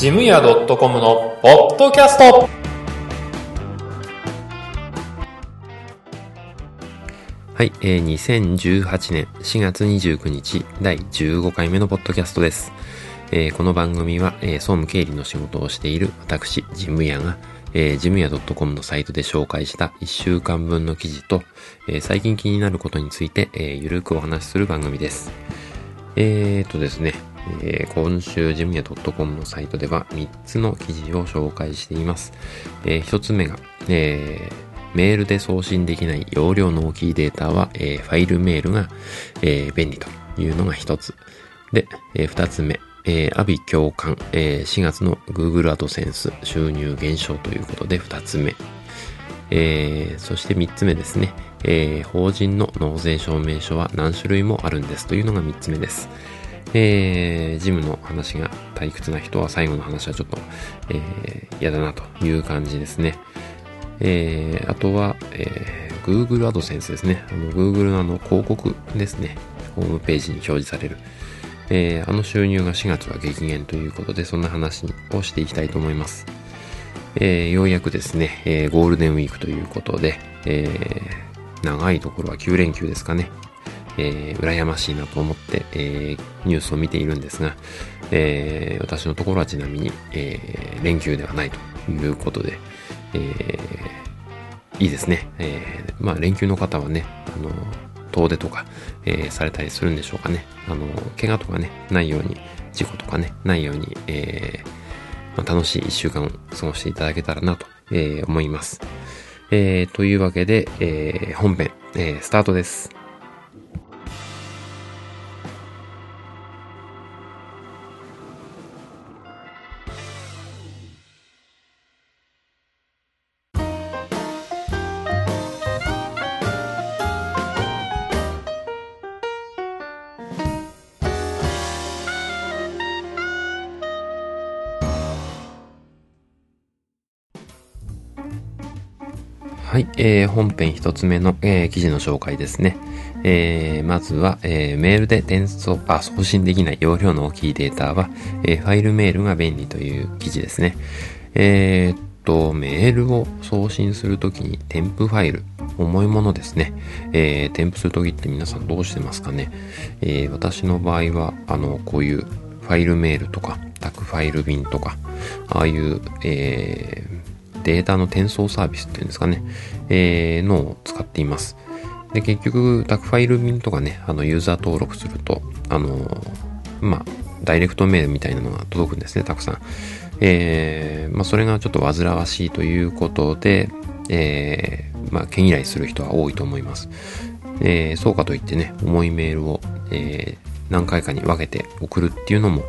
ジムヤ .com のポッドキャストはい、えー、2018年4月29日第15回目のポッドキャストです。えー、この番組は、えー、総務経理の仕事をしている私、ジムヤが、えー、ジムヤ .com のサイトで紹介した1週間分の記事と、えー、最近気になることについて、えー、ゆるくお話しする番組です。えーとですね、えー、今週ジムヤ .com のサイトでは3つの記事を紹介しています。えー、1つ目が、えー、メールで送信できない容量の大きいデータは、え、ファイルメールが、え、便利というのが1つ。で、え、2つ目、えー、アビ共感、え、4月の Google AdSense 収入減少ということで2つ目。えー、そして3つ目ですね、えー、法人の納税証明書は何種類もあるんですというのが3つ目です。えー、ジムの話が退屈な人は最後の話はちょっと、えー、嫌だなという感じですね。えー、あとは、えー、Google AdSense ですね。あの Google のあの広告ですね。ホームページに表示される。えー、あの収入が4月は激減ということで、そんな話をしていきたいと思います。えー、ようやくですね、えー、ゴールデンウィークということで、えー、長いところは9連休ですかね。えー、羨ましいなと思って、えー、ニュースを見ているんですが、えー、私のところはちなみに、えー、連休ではないということで、えー、いいですね。えー、まあ連休の方はね、あの、遠出とか、えー、されたりするんでしょうかね。あの、怪我とかね、ないように、事故とかね、ないように、えー、まあ、楽しい一週間を過ごしていただけたらなと、えー、思います。えー、というわけで、えー、本編、えー、スタートです。えー、本編一つ目の、えー、記事の紹介ですね。えー、まずは、えー、メールで転送、あ、送信できない容量の大きいデータは、えー、ファイルメールが便利という記事ですね。えー、っと、メールを送信するときに添付ファイル、重いものですね。えー、添付するときって皆さんどうしてますかね。えー、私の場合は、あの、こういうファイルメールとか、宅ファイル便とか、ああいう、えー、データの転送サービスっていうんですかね、えー、のを使っています。で、結局、タクファイル便とかね、あの、ユーザー登録すると、あの、まあ、ダイレクトメールみたいなのが届くんですね、たくさん。えー、まあ、それがちょっと煩わしいということで、えー、まあ、毛嫌いする人は多いと思います。えー、そうかといってね、重いメールを、えー、何回かに分けて送るっていうのも、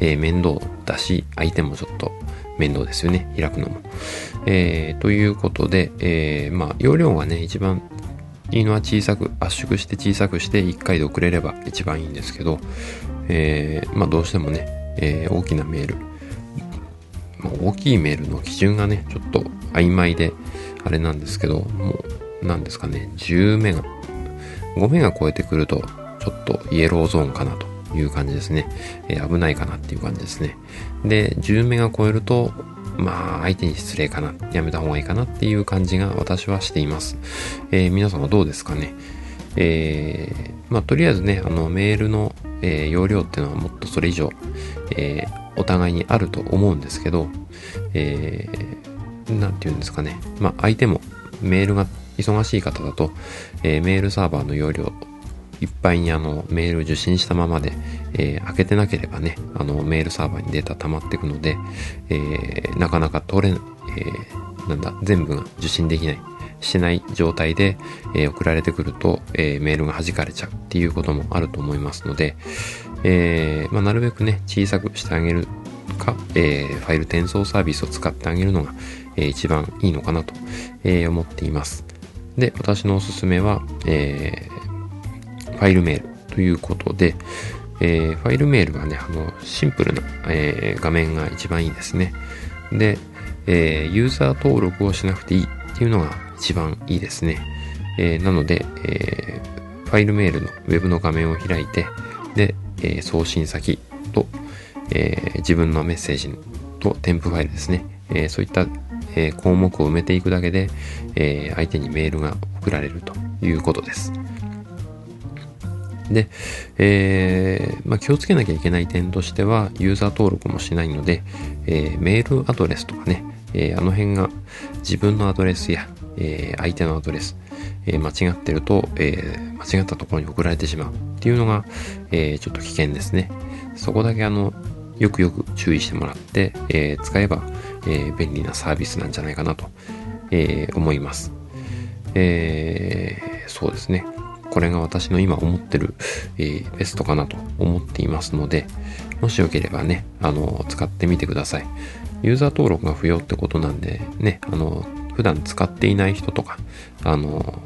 えー、面倒だし、相手もちょっと面倒ですよね。開くのも。えー、ということで、えー、まあ、容量がね、一番いいのは小さく、圧縮して小さくして1回で送れれば一番いいんですけど、えー、まあ、どうしてもね、えー、大きなメール、まあ、大きいメールの基準がね、ちょっと曖昧で、あれなんですけど、もう、なんですかね、10メガ、5メガ超えてくると、ちょっとイエローゾーンかなという感じですね。えー、危ないかなっていう感じですね。で、10メガ超えると、まあ、相手に失礼かな、やめた方がいいかなっていう感じが私はしています。えー、皆さんはどうですかね。えー、まあ、とりあえずね、あの、メールの、えー、容量っていうのはもっとそれ以上、えー、お互いにあると思うんですけど、えー、なんて言うんですかね。まあ、相手もメールが忙しい方だと、えー、メールサーバーの容量いっぱいにあのメール受信したままで、えー、開けてなければね、あのメールサーバーにデータ溜まっていくので、えー、なかなか取れ、えー、なんだ、全部が受信できない、しない状態で、え送られてくると、えメールが弾かれちゃうっていうこともあると思いますので、えまあ、なるべくね、小さくしてあげるか、えファイル転送サービスを使ってあげるのが、え一番いいのかなと、え思っています。で、私のおすすめは、えファイルメールということで、えー、ファイルメールはね、あの、シンプルな、えー、画面が一番いいですね。で、えー、ユーザー登録をしなくていいっていうのが一番いいですね。えなので、えファイルメールのウェブの画面を開いて、で、え送信先と、え自分のメッセージと添付ファイルですね。えそういった、え項目を埋めていくだけで、え相手にメールが送られるということです。で、えー、まあ、気をつけなきゃいけない点としては、ユーザー登録もしないので、えー、メールアドレスとかね、えー、あの辺が自分のアドレスや、え相手のアドレス、え間違ってると、え間違ったところに送られてしまうっていうのが、えちょっと危険ですね。そこだけあの、よくよく注意してもらって、え使えば、え便利なサービスなんじゃないかなと、え思います。えそうですね。これが私の今思ってる、えー、ベストかなと思っていますので、もしよければね、あの、使ってみてください。ユーザー登録が不要ってことなんで、ね、あの、普段使っていない人とか、あの、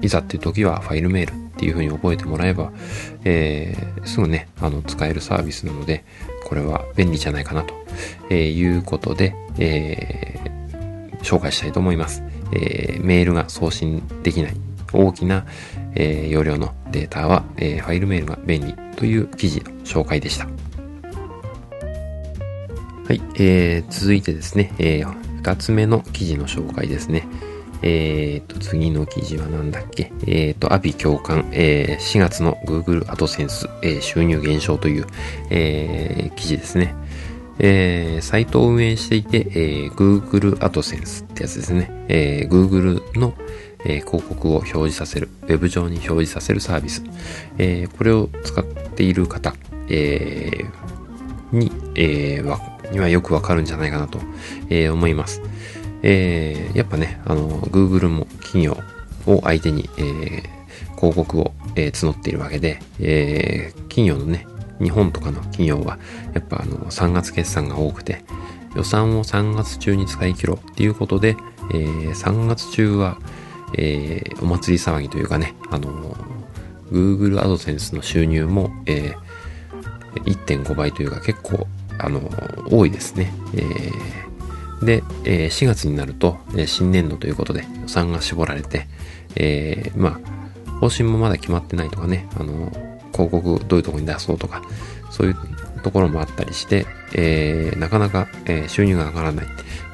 いざっていう時はファイルメールっていう風に覚えてもらえば、えー、すぐね、あの、使えるサービスなので、これは便利じゃないかなと、えー、いうことで、えー、紹介したいと思います。えー、メールが送信できない大きな、えー、容量のデータは、えー、ファイルメールが便利という記事の紹介でした。はい、えー、続いてですね、えー、二つ目の記事の紹介ですね。えー、と、次の記事は何だっけ？えー、と、アビ共感、えー、4月の Google AdSense、えー、収入減少という、えー、記事ですね。えー、サイトを運営していて、えー、Google AdSense ってやつですね。えー、Google の、えー、広告を表示させる、ウェブ上に表示させるサービス、えー、これを使っている方、えー、に、えー、は、にはよくわかるんじゃないかなと、え、思います。え、やっぱね、あの、Google も企業を相手に、え、広告を、え、募っているわけで、え、企業のね、日本とかの企業は、やっぱあの、3月決算が多くて、予算を3月中に使い切ろうっていうことで、えー、3月中は、えー、お祭り騒ぎというかね、あのー、Google AdSense の収入も、えー、1.5倍というか結構、あのー、多いですね。え、で、え、4月になると、え、新年度ということで予算が絞られて、え、まあ、方針もまだ決まってないとかね、あの、広告どういうところに出そうとか、そういうところもあったりして、え、なかなか、え、収入が上がらない、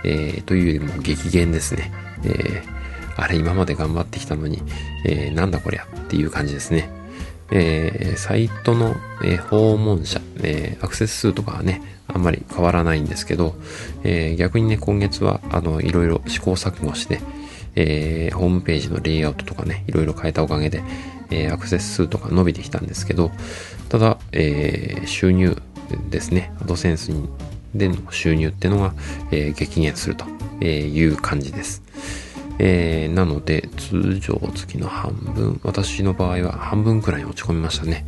え、というよりも激減ですね。えーあれ今まで頑張ってきたのに、えー、なんだこりゃっていう感じですね。えー、サイトの、えー、訪問者、えー、アクセス数とかはね、あんまり変わらないんですけど、えー、逆にね、今月は、あの、いろいろ試行錯誤して、えー、ホームページのレイアウトとかね、いろいろ変えたおかげで、えー、アクセス数とか伸びてきたんですけど、ただ、えー、収入ですね、アドセンスでの収入ってのが、えー、激減するという感じです。えー、なので、通常月の半分、私の場合は半分くらい落ち込みましたね。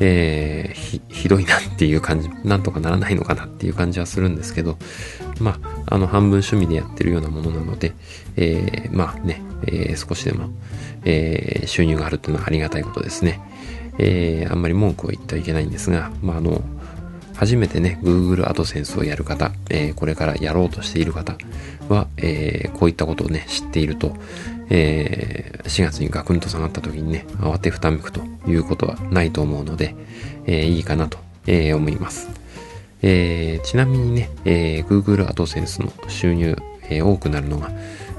えー、ひ、ひどいなっていう感じ、なんとかならないのかなっていう感じはするんですけど、まあ、あの、半分趣味でやってるようなものなので、えー、まあね、え、少しでも、え、収入があるっていうのはありがたいことですね。え、あんまり文句を言ってはいけないんですが、まあ、あの、初めてね、Google AdSense をやる方、えー、これからやろうとしている方は、えー、こういったことをね、知っていると、えー、4月にガクンと下がった時にね、慌てふためくということはないと思うので、えー、いいかなと、えー、思います。えー、ちなみにね、えー、Google AdSense の収入、えー、多くなるのが、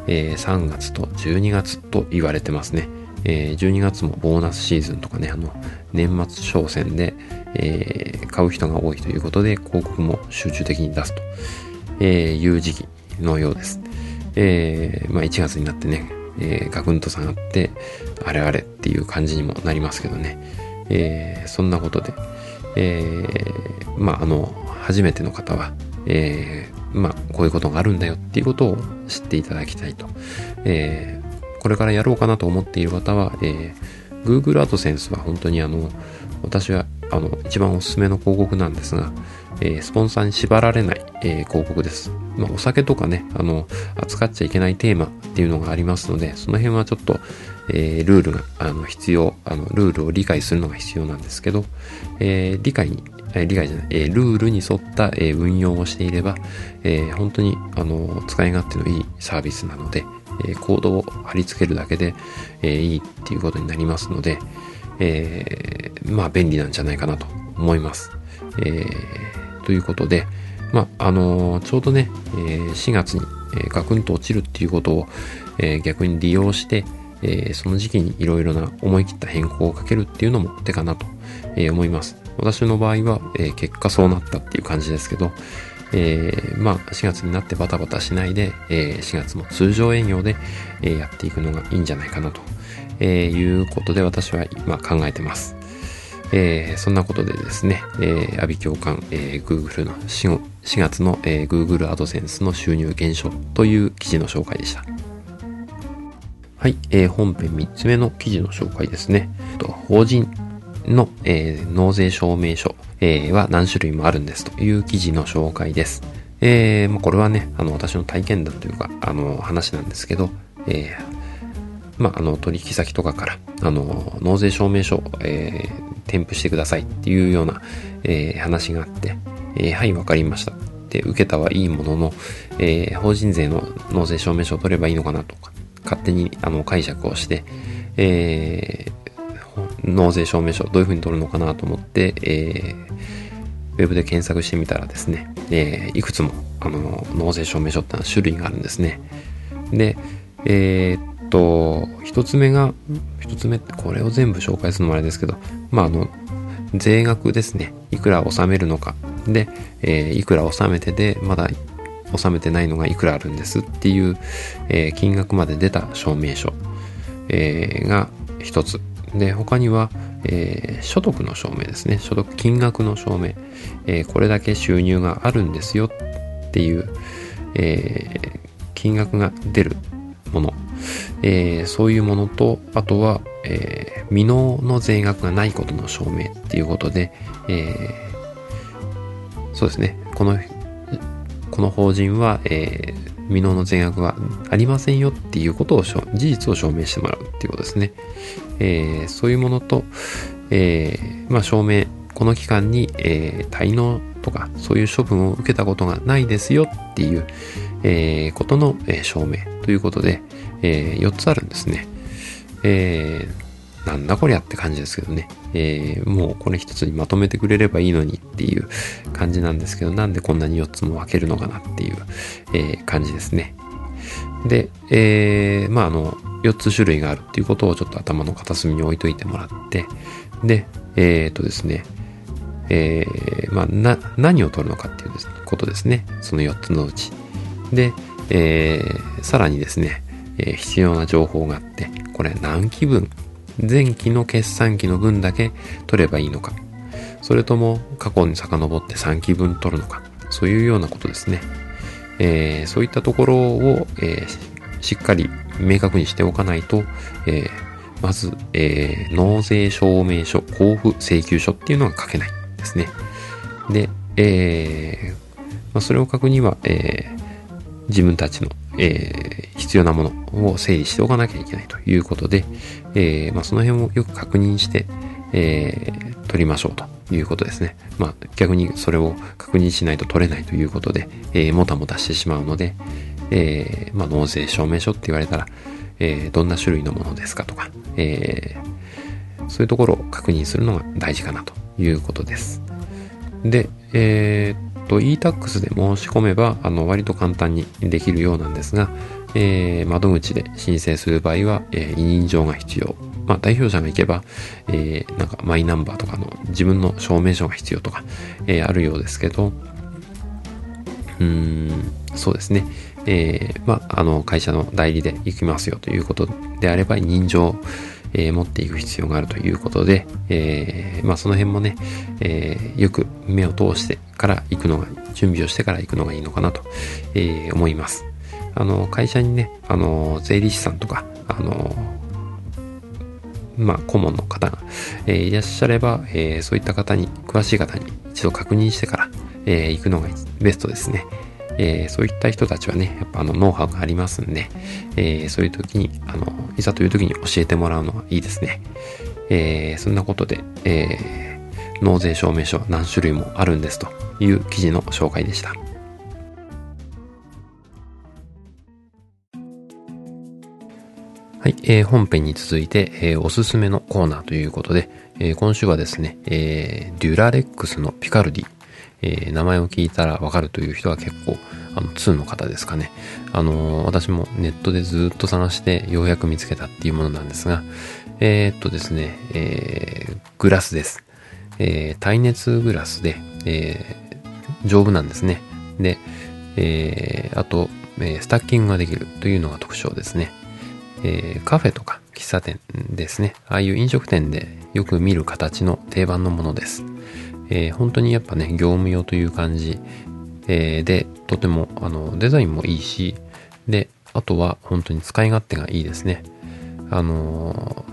えー、3月と12月と言われてますね。えー、12月もボーナスシーズンとかね、あの、年末商戦で、えー、買う人が多いということで、広告も集中的に出すと、えいう時期のようです。えー、まあ1月になってね、えー、ガクンと下がって、あれあれっていう感じにもなりますけどね。えー、そんなことで、えー、まああの、初めての方は、えー、まあこういうことがあるんだよっていうことを知っていただきたいと。えー、これからやろうかなと思っている方は、えー、Google AdSense は本当にあの、私はあの、一番おすすめの広告なんですが、えー、スポンサーに縛られない、えー、広告です。まあ、お酒とかね、あの、扱っちゃいけないテーマっていうのがありますので、その辺はちょっと、えー、ルールが、あの、必要、あの、ルールを理解するのが必要なんですけど、え理解に、え理解じゃない、えルールに沿った、え運用をしていれば、え本当に、あの、使い勝手のいいサービスなので、えコードを貼り付けるだけで、えいいっていうことになりますので、えー、まあ便利なんじゃないかなと思います。えー、ということで、まあ、あのちょうどね、え4月に、えガクンと落ちるっていうことを、え逆に利用して、えその時期にいろいろな思い切った変更をかけるっていうのも手かなと、え思います。私の場合は、え結果そうなったっていう感じですけど、えー、まあ、4月になってバタバタしないで、えー、4月も通常営業で、えー、やっていくのがいいんじゃないかなと、えいうことで私は今考えてます。えー、そんなことでですね、えー、アビ共感、えー、Google の 4, 4月の、えー、Google AdSense の収入減少という記事の紹介でした。はい、えー、本編3つ目の記事の紹介ですね。と法人の、えー、納税証明書、えー、は何種類もあるんですという記事の紹介です。えー、まあ、これはね、あの、私の体験談というか、あの、話なんですけど、えー、まあ、あの、取引先とかから、あの、納税証明書、えー、添付してくださいっていうような、えー、話があって、えー、はい、わかりました。で、受けたはいいものの、えー、法人税の納税証明書を取ればいいのかなとか、勝手にあの解釈をして、えー、納税証明書どういうふうに取るのかなと思って、えー、ウェブで検索してみたらですね、えー、いくつもあの納税証明書ってのは種類があるんですね。で、えー、と、一つ目が、一つ目ってこれを全部紹介するのもあれですけど、まあ、あの、税額ですね。いくら納めるのか。で、えー、いくら納めてで、まだ納めてないのがいくらあるんですっていう、えー、金額まで出た証明書、えー、が一つ。で、他には、えー、所得の証明ですね。所得金額の証明。え、これだけ収入があるんですよっていう、え、金額が出るもの。えー、そういうものと、あとは、えー、未納の税額がないことの証明っていうことで、えー、そうですね、この、この法人は、えー、未納の税額はありませんよっていうことを、事実を証明してもらうっていうことですね。えー、そういうものと、えー、まあ、証明、この期間に、えー、滞納とか、そういう処分を受けたことがないですよっていう、えー、ことの、えー、証明ということで、えー、4つあるんですね。えー、なんだこりゃって感じですけどね。えー、もうこれ一つにまとめてくれればいいのにっていう感じなんですけど、なんでこんなに4つも分けるのかなっていう、えー、感じですね。で、えー、まああの、4つ種類があるっていうことをちょっと頭の片隅に置いといてもらって、で、えっ、ー、とですね、えー、まあ、な、何を取るのかっていうことですね。その4つのうち。で、えー、さらにですね、えー、必要な情報があって、これ何期分、前期の決算期の分だけ取ればいいのか、それとも過去に遡って3期分取るのか、そういうようなことですね。えー、そういったところを、えー、しっかり明確にしておかないと、えー、まず、えー、納税証明書、交付請求書っていうのが書けないですね。で、えーまあ、それを書くには、えー、自分たちの、えー、必要なものを整理しておかなきゃいけないということで、えー、まあ、その辺をよく確認して、えー、取りましょうということですね。まあ、逆にそれを確認しないと取れないということで、えもたもたしてしまうので、えまあ、納税証明書って言われたら、えどんな種類のものですかとか、えそういうところを確認するのが大事かなということです。で、えー、と e-tax で申し込めば、あの、割と簡単にできるようなんですが、えー、窓口で申請する場合は、えー、委任状が必要。まあ、代表者が行けば、えー、なんかマイナンバーとかの自分の証明書が必要とか、えー、あるようですけど、うーん、そうですね。えー、まあ、あの、会社の代理で行きますよということであれば、委任状、えー、持っていく必要があるということで、えー、まあその辺もね、えー、よく目を通してから行くのが、準備をしてから行くのがいいのかなと、えー、思います。あの、会社にね、あの、税理士さんとか、あの、まあ、顧問の方が、えー、いらっしゃれば、えー、そういった方に、詳しい方に一度確認してから、えー、行くのがベストですね。えー、そういった人たちはね、やっぱあのノウハウがありますんで、えー、そういう時に、あの、いざという時に教えてもらうのはいいですね。えー、そんなことで、えー、納税証明書何種類もあるんですという記事の紹介でした。はい、えー、本編に続いて、えー、おすすめのコーナーということで、えー、今週はですね、えー、デュラレックスのピカルディ、えー、名前を聞いたらわかるという人は結構、あの、2の方ですかね。あのー、私もネットでずっと探してようやく見つけたっていうものなんですが、えー、っとですね、えー、グラスです。え、耐熱グラスで、え、丈夫なんですね。で、え、あと、え、スタッキングができるというのが特徴ですね。え、カフェとか喫茶店ですね。ああいう飲食店でよく見る形の定番のものです。えー、本当にやっぱね、業務用という感じ、えー、で、とても、あの、デザインもいいし、で、あとは本当に使い勝手がいいですね。あの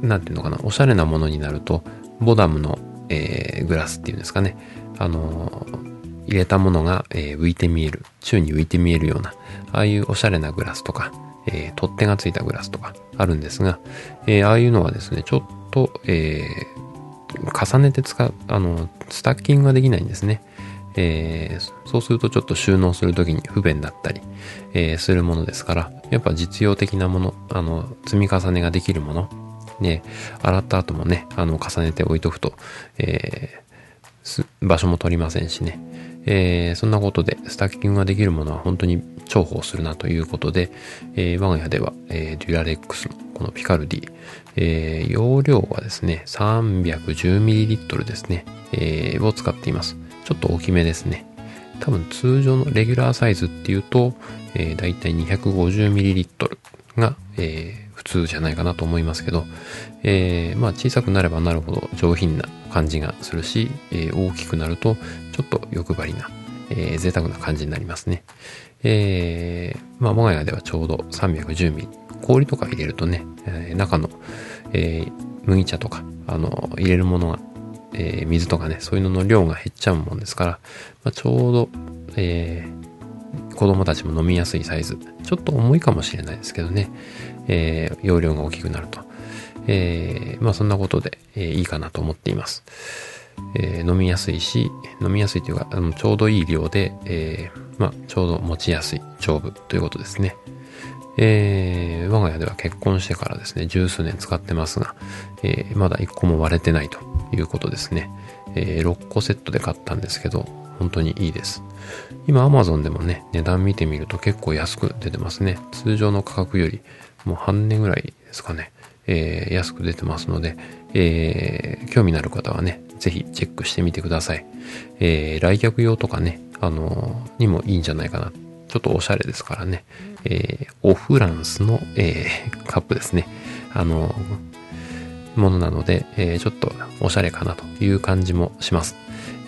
ー、なんていうのかな、おしゃれなものになると、ボダムの、えー、グラスっていうんですかね。あのー、入れたものが、えー、浮いて見える、宙に浮いて見えるような、ああいうおしゃれなグラスとか、え、取っ手がついたグラスとかあるんですが、え、ああいうのはですね、ちょっと、え、重ねて使う、あの、スタッキングができないんですね。えー、そうするとちょっと収納するときに不便だったり、えー、するものですから、やっぱ実用的なもの、あの、積み重ねができるもの、ね、洗った後もね、あの、重ねて置いとくと、えー、場所も取りませんしね、えー、そんなことでスタッキングができるものは本当に重宝するなということで、えー、我が家では、えー、デュラレックスのこのピカルディ、えー、容量はですね、310ml ですね、えー、を使っています。ちょっと大きめですね。多分通常のレギュラーサイズっていうと、えー、だいたい 250ml が、えー、普通じゃないかなと思いますけど、えー、まあ小さくなればなるほど上品な感じがするし、えー、大きくなるとちょっと欲張りな、えー、贅沢な感じになりますね。えー、まあ我が家ではちょうど 310ml。氷とか入れるとね、えー、中の、えー、麦茶とか、あの、入れるものが、えー、水とかね、そういうのの量が減っちゃうもんですから、まあ、ちょうど、えー、子供たちも飲みやすいサイズ。ちょっと重いかもしれないですけどね、えー、容量が大きくなると。えー、まあそんなことで、えー、いいかなと思っています。えー、飲みやすいし、飲みやすいというか、あのちょうどいい量で、えー、まあ、ちょうど持ちやすい、丈夫ということですね。えー、我が家では結婚してからですね、十数年使ってますが、えー、まだ一個も割れてないということですね。えー、6個セットで買ったんですけど、本当にいいです。今 Amazon でもね、値段見てみると結構安く出てますね。通常の価格よりもう半値ぐらいですかね。えー、安く出てますので、えー、興味のある方はね、ぜひチェックしてみてください。えー、来客用とかね、あのー、にもいいんじゃないかな。ちょっとおしゃれですからね。えー、オフランスの、えー、カップですね。あのー、ものなので、えー、ちょっとおしゃれかなという感じもします。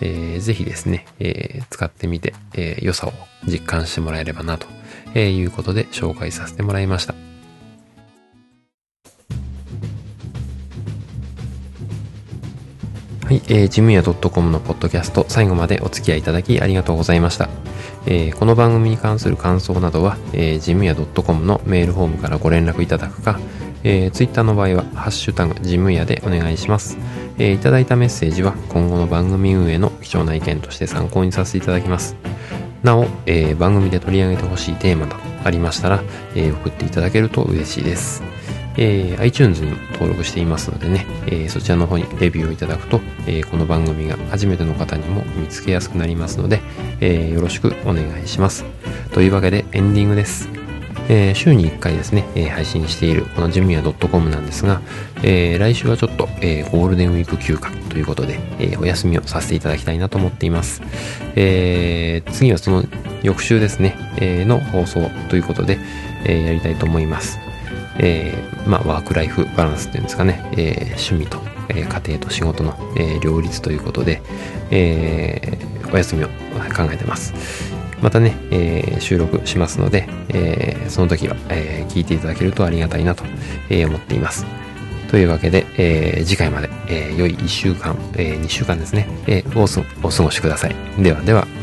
えー、ぜひですね、えー、使ってみて、えー、良さを実感してもらえればなと、えいうことで紹介させてもらいました。はい、えー、ジムヤ .com のポッドキャスト、最後までお付き合いいただきありがとうございました。えー、この番組に関する感想などは、えー、ジムヤ .com のメールフォームからご連絡いただくか、えー、ツイッターの場合は、ハッシュタグ、ジムヤでお願いします。えー、いただいたメッセージは、今後の番組運営の貴重な意見として参考にさせていただきます。なお、えー、番組で取り上げてほしいテーマなどありましたら、えー、送っていただけると嬉しいです。えー、iTunes に登録していますのでね、えー、そちらの方にレビューをいただくと、えー、この番組が初めての方にも見つけやすくなりますので、えよろしくお願いします。というわけでエンディングです。え週に1回ですね、え配信しているこのジムヤ .com なんですが、え来週はちょっと、えゴールデンウィーク休暇ということで、えお休みをさせていただきたいなと思っています。え次はその翌週ですね、えの放送ということで、えやりたいと思います。えー、まあ、ワークライフバランスっていうんですかね、えー、趣味と、えー、家庭と仕事の、え両立ということで、えお休みを考えてます。またね、え収録しますので、えその時は、え聞いていただけるとありがたいなと、え思っています。というわけで、え次回まで、え良い1週間、え2週間ですね、えおお過ごしください。ではでは。